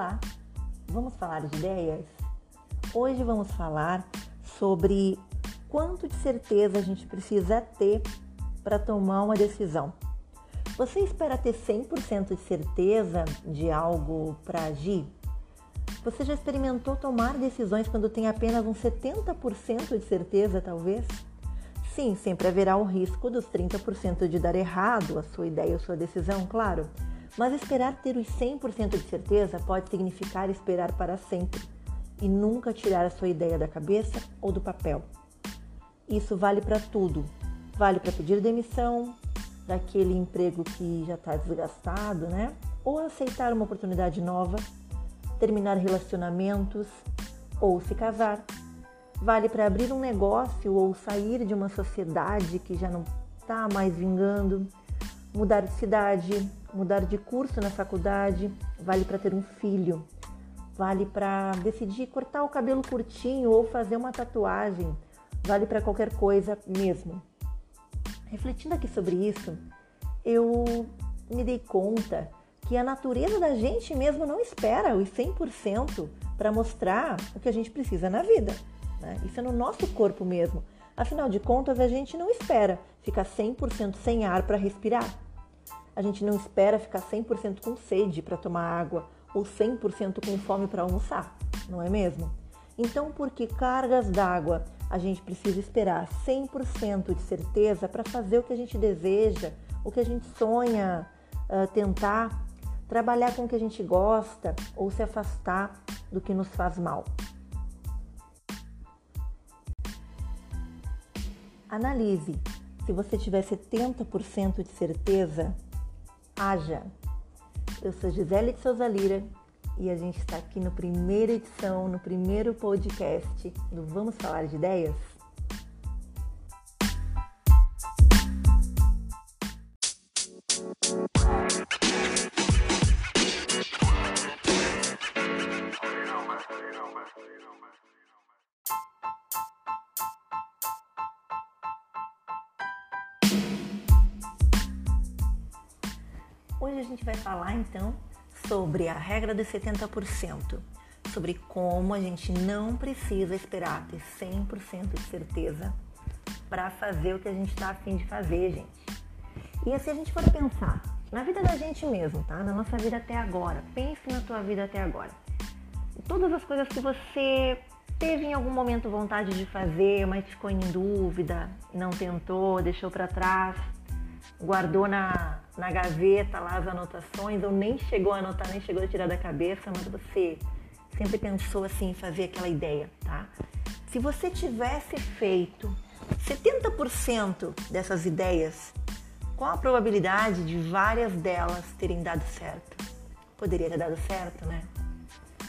Olá, vamos falar de ideias? Hoje vamos falar sobre quanto de certeza a gente precisa ter para tomar uma decisão. Você espera ter 100% de certeza de algo para agir? Você já experimentou tomar decisões quando tem apenas um 70% de certeza, talvez? Sim, sempre haverá o risco dos 30% de dar errado a sua ideia ou sua decisão, claro. Mas esperar ter os 100% de certeza pode significar esperar para sempre e nunca tirar a sua ideia da cabeça ou do papel. Isso vale para tudo. Vale para pedir demissão daquele emprego que já está desgastado, né? Ou aceitar uma oportunidade nova, terminar relacionamentos ou se casar. Vale para abrir um negócio ou sair de uma sociedade que já não está mais vingando, mudar de cidade, mudar de curso na faculdade, vale para ter um filho, vale para decidir cortar o cabelo curtinho ou fazer uma tatuagem, vale para qualquer coisa mesmo. Refletindo aqui sobre isso, eu me dei conta que a natureza da gente mesmo não espera os 100% para mostrar o que a gente precisa na vida. Né? Isso é no nosso corpo mesmo. Afinal de contas, a gente não espera ficar 100% sem ar para respirar. A gente não espera ficar 100% com sede para tomar água ou 100% com fome para almoçar, não é mesmo? Então, por que cargas d'água a gente precisa esperar 100% de certeza para fazer o que a gente deseja, o que a gente sonha uh, tentar, trabalhar com o que a gente gosta ou se afastar do que nos faz mal? Analise. Se você tiver 70% de certeza, haja. Eu sou Gisele de Souza Lira e a gente está aqui no primeira edição, no primeiro podcast do Vamos Falar de Ideias. Gente vai falar então sobre a regra dos 70%, sobre como a gente não precisa esperar ter 100% de certeza para fazer o que a gente está afim de fazer, gente. E se a gente for pensar na vida da gente mesmo, tá? Na nossa vida até agora, pense na tua vida até agora. Todas as coisas que você teve em algum momento vontade de fazer, mas ficou em dúvida, não tentou, deixou para trás, guardou na, na gaveta lá as anotações, ou nem chegou a anotar, nem chegou a tirar da cabeça, mas você sempre pensou assim em fazer aquela ideia, tá? Se você tivesse feito 70% dessas ideias, qual a probabilidade de várias delas terem dado certo? Poderia ter dado certo, né?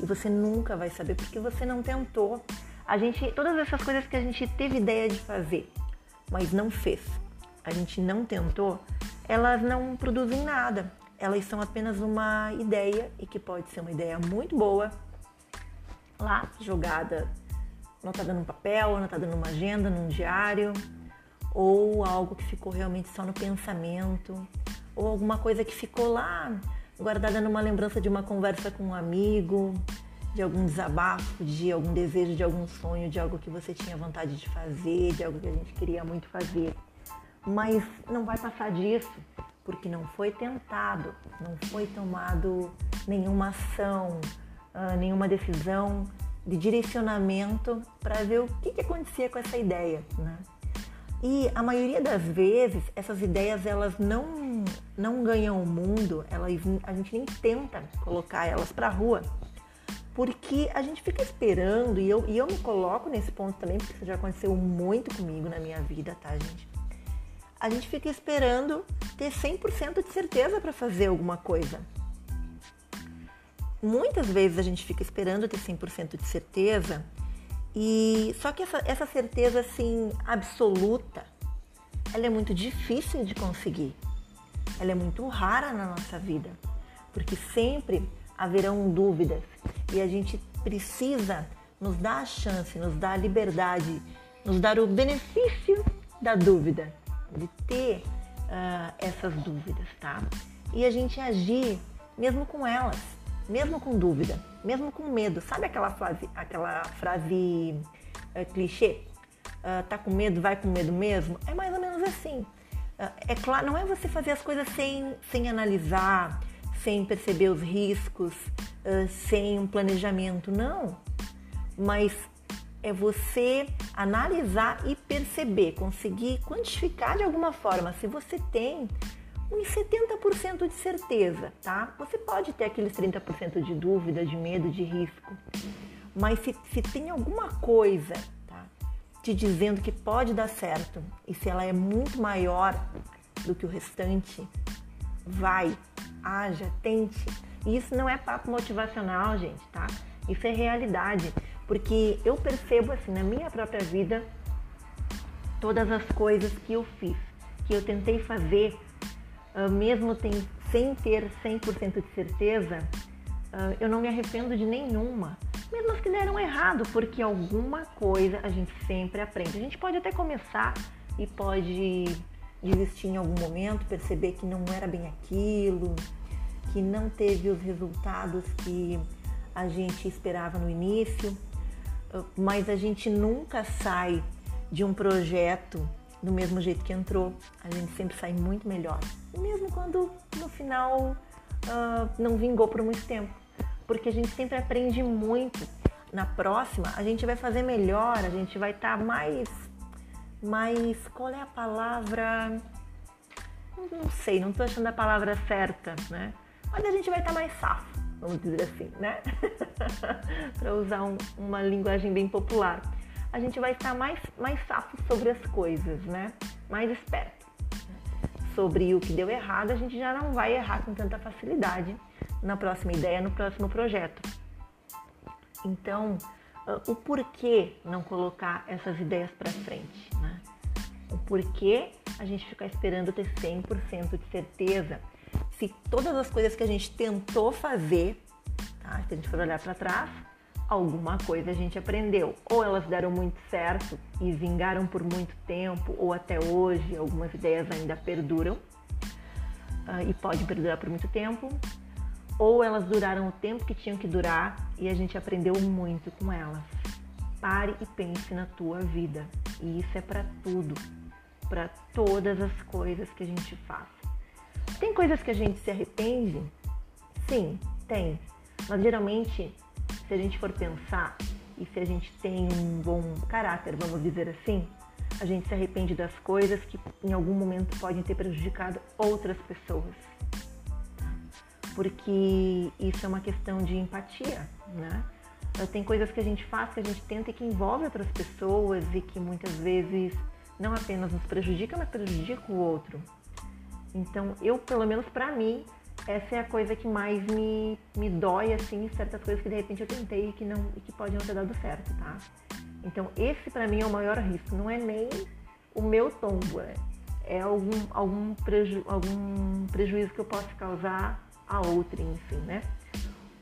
E você nunca vai saber porque você não tentou. A gente, todas essas coisas que a gente teve ideia de fazer, mas não fez a gente não tentou, elas não produzem nada. Elas são apenas uma ideia e que pode ser uma ideia muito boa lá jogada, anotada num papel, anotada numa agenda, num diário, ou algo que ficou realmente só no pensamento, ou alguma coisa que ficou lá guardada numa lembrança de uma conversa com um amigo, de algum desabafo, de algum desejo, de algum sonho, de algo que você tinha vontade de fazer, de algo que a gente queria muito fazer mas não vai passar disso, porque não foi tentado, não foi tomado nenhuma ação, uh, nenhuma decisão de direcionamento para ver o que, que acontecia com essa ideia, né? E a maioria das vezes essas ideias elas não não ganham o mundo, elas a gente nem tenta colocar elas para rua, porque a gente fica esperando e eu, e eu me coloco nesse ponto também porque isso já aconteceu muito comigo na minha vida, tá, gente? A gente fica esperando ter 100% de certeza para fazer alguma coisa. Muitas vezes a gente fica esperando ter 100% de certeza e só que essa, essa certeza assim absoluta, ela é muito difícil de conseguir. Ela é muito rara na nossa vida, porque sempre haverão dúvidas e a gente precisa nos dar a chance, nos dar a liberdade, nos dar o benefício da dúvida de ter uh, essas dúvidas, tá? E a gente agir mesmo com elas, mesmo com dúvida, mesmo com medo. Sabe aquela frase, aquela frase é, clichê? Uh, tá com medo, vai com medo mesmo? É mais ou menos assim. Uh, é claro, não é você fazer as coisas sem, sem analisar, sem perceber os riscos, uh, sem um planejamento, não. Mas é você analisar e perceber, conseguir quantificar de alguma forma se você tem uns 70% de certeza, tá? Você pode ter aqueles 30% de dúvida, de medo, de risco, mas se, se tem alguma coisa tá, te dizendo que pode dar certo e se ela é muito maior do que o restante, vai, haja, tente. Isso não é papo motivacional, gente, tá? Isso é realidade. Porque eu percebo assim na minha própria vida todas as coisas que eu fiz, que eu tentei fazer, uh, mesmo sem ter 100% de certeza, uh, eu não me arrependo de nenhuma. Mesmo as que deram errado, porque alguma coisa a gente sempre aprende. A gente pode até começar e pode desistir em algum momento, perceber que não era bem aquilo, que não teve os resultados que a gente esperava no início mas a gente nunca sai de um projeto do mesmo jeito que entrou. A gente sempre sai muito melhor, mesmo quando no final uh, não vingou por muito tempo, porque a gente sempre aprende muito. Na próxima a gente vai fazer melhor, a gente vai estar tá mais, mais, qual é a palavra? Não sei, não estou achando a palavra certa, né? Mas a gente vai estar tá mais safo vamos dizer assim, né? Para usar um, uma linguagem bem popular. A gente vai estar mais, mais safo sobre as coisas, né? Mais esperto. Sobre o que deu errado, a gente já não vai errar com tanta facilidade na próxima ideia, no próximo projeto. Então, ah, o porquê não colocar essas ideias para frente, né? O porquê a gente ficar esperando ter 100% de certeza se todas as coisas que a gente tentou fazer, tá? se a gente for olhar para trás, alguma coisa a gente aprendeu. Ou elas deram muito certo e vingaram por muito tempo, ou até hoje algumas ideias ainda perduram uh, e pode perdurar por muito tempo, ou elas duraram o tempo que tinham que durar e a gente aprendeu muito com elas. Pare e pense na tua vida. E isso é para tudo, para todas as coisas que a gente faz. Tem coisas que a gente se arrepende? Sim, tem. Mas geralmente, se a gente for pensar e se a gente tem um bom caráter, vamos dizer assim, a gente se arrepende das coisas que em algum momento podem ter prejudicado outras pessoas. Porque isso é uma questão de empatia, né? Tem coisas que a gente faz, que a gente tenta e que envolve outras pessoas e que muitas vezes não apenas nos prejudica, mas prejudica o outro. Então, eu, pelo menos para mim, essa é a coisa que mais me, me dói, assim, certas coisas que de repente eu tentei e que, não, e que não ter dado certo, tá? Então, esse para mim é o maior risco, não é nem o meu tombo, é, é algum, algum, preju, algum prejuízo que eu possa causar a outra, enfim, né?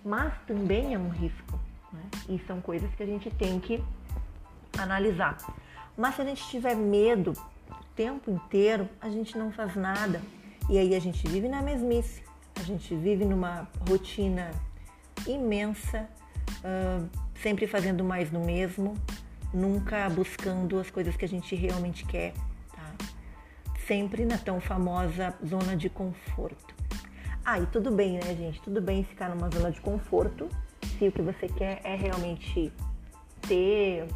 Mas também é um risco, né? E são coisas que a gente tem que analisar. Mas se a gente tiver medo o tempo inteiro, a gente não faz nada. E aí a gente vive na mesmice, a gente vive numa rotina imensa, uh, sempre fazendo mais no mesmo, nunca buscando as coisas que a gente realmente quer, tá? Sempre na tão famosa zona de conforto. Ah, e tudo bem, né, gente? Tudo bem ficar numa zona de conforto se o que você quer é realmente ter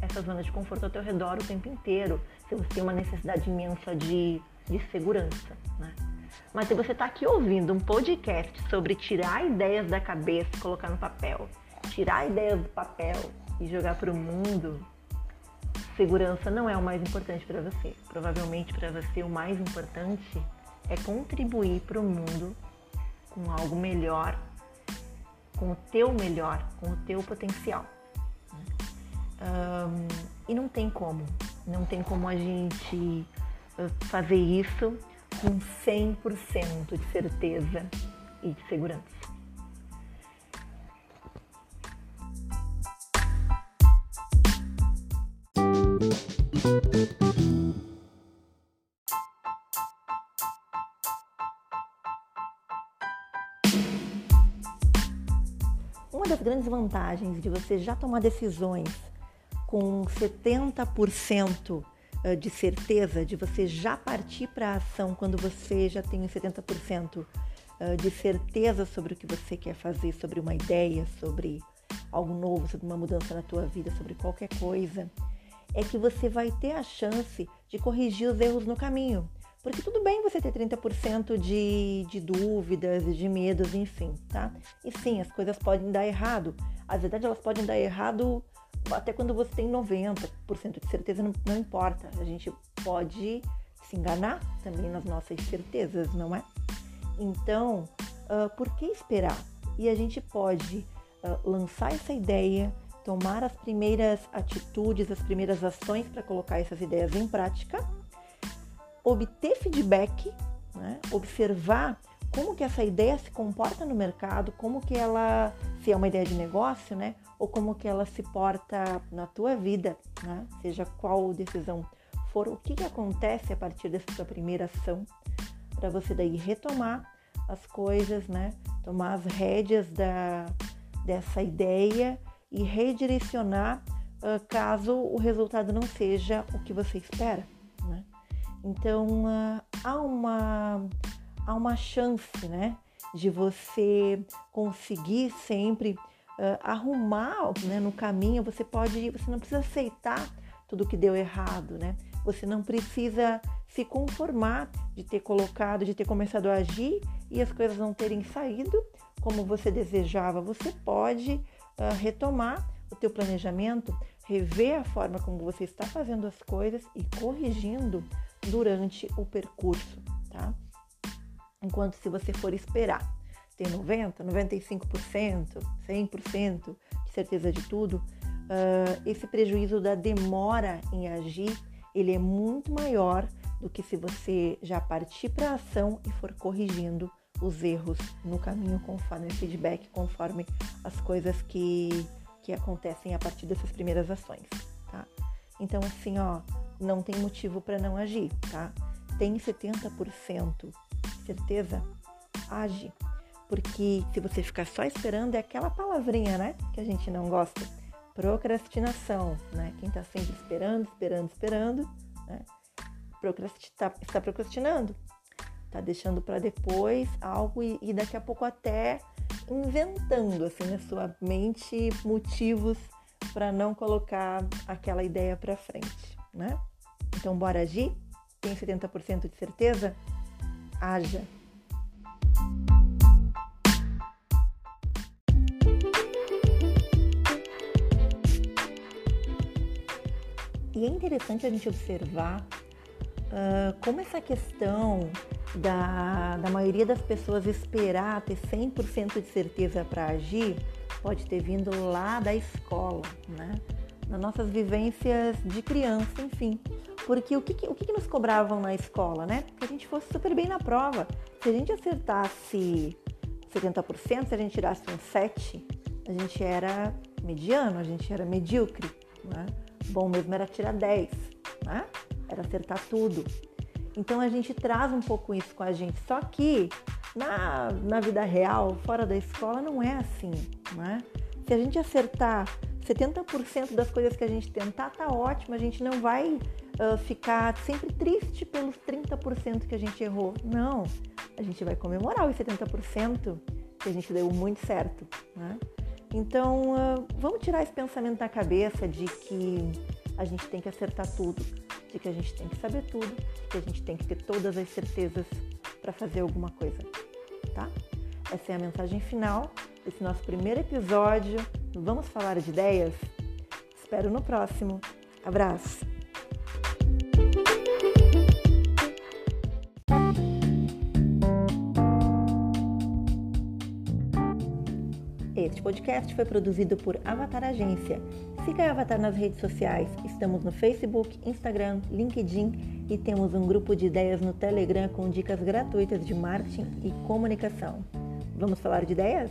essa zona de conforto ao teu redor o tempo inteiro, se você tem uma necessidade imensa de de segurança. Né? Mas se você está aqui ouvindo um podcast sobre tirar ideias da cabeça, colocar no papel, tirar ideias do papel e jogar para o mundo, segurança não é o mais importante para você. Provavelmente para você o mais importante é contribuir para o mundo com algo melhor, com o teu melhor, com o teu potencial. Um, e não tem como, não tem como a gente fazer isso com 100% de certeza e de segurança. das grandes vantagens de você já tomar decisões com 70% eh, de certeza, de você já partir para a ação quando você já tem 70% eh, de certeza sobre o que você quer fazer, sobre uma ideia, sobre algo novo, sobre uma mudança na tua vida, sobre qualquer coisa, é que você vai ter a chance de corrigir os erros no caminho. Porque tudo bem você ter 30% de, de dúvidas, de medos, enfim, tá? E sim, as coisas podem dar errado. A verdade, elas podem dar errado até quando você tem 90% de certeza, não, não importa. A gente pode se enganar também nas nossas certezas, não é? Então, uh, por que esperar? E a gente pode uh, lançar essa ideia, tomar as primeiras atitudes, as primeiras ações para colocar essas ideias em prática obter feedback, né? observar como que essa ideia se comporta no mercado, como que ela, se é uma ideia de negócio, né? Ou como que ela se porta na tua vida, né? Seja qual decisão for, o que, que acontece a partir dessa sua primeira ação, para você daí retomar as coisas, né? Tomar as rédeas da, dessa ideia e redirecionar uh, caso o resultado não seja o que você espera. Então uh, há uma há uma chance, né, de você conseguir sempre uh, arrumar, né, no caminho. Você pode, você não precisa aceitar tudo que deu errado, né? Você não precisa se conformar de ter colocado, de ter começado a agir e as coisas não terem saído como você desejava. Você pode uh, retomar o teu planejamento, rever a forma como você está fazendo as coisas e corrigindo durante o percurso, tá? Enquanto se você for esperar ter 90, 95%, 100% de certeza de tudo, uh, esse prejuízo da demora em agir, ele é muito maior do que se você já partir para a ação e for corrigindo os erros no caminho conforme o feedback, conforme as coisas que, que acontecem a partir dessas primeiras ações, tá? Então, assim, ó, não tem motivo para não agir, tá? Tem 70% certeza, age. Porque se você ficar só esperando, é aquela palavrinha, né? Que a gente não gosta. Procrastinação, né? Quem está sempre esperando, esperando, esperando, né? Está procrastinando. Está deixando para depois algo e, e daqui a pouco até inventando assim na sua mente motivos para não colocar aquela ideia para frente, né? Então, bora agir? Tem 70% de certeza? Haja! E é interessante a gente observar uh, como essa questão da, da maioria das pessoas esperar ter 100% de certeza para agir pode ter vindo lá da escola, né? Nas nossas vivências de criança, enfim. Porque o que, o que nos cobravam na escola, né? Que a gente fosse super bem na prova. Se a gente acertasse 70%, se a gente tirasse um 7, a gente era mediano, a gente era medíocre. Né? Bom mesmo era tirar 10, né? Era acertar tudo. Então a gente traz um pouco isso com a gente. Só que na, na vida real, fora da escola, não é assim, né? Se a gente acertar 70% das coisas que a gente tentar tá ótimo, a gente não vai uh, ficar sempre triste pelos 30% que a gente errou. Não, a gente vai comemorar os 70% que a gente deu muito certo. Né? Então, uh, vamos tirar esse pensamento da cabeça de que a gente tem que acertar tudo, de que a gente tem que saber tudo, de que a gente tem que ter todas as certezas para fazer alguma coisa, tá? Essa é a mensagem final desse nosso primeiro episódio. Vamos falar de ideias? Espero no próximo. Abraço! Este podcast foi produzido por Avatar Agência. Siga a Avatar nas redes sociais. Estamos no Facebook, Instagram, LinkedIn e temos um grupo de ideias no Telegram com dicas gratuitas de marketing e comunicação. Vamos falar de ideias?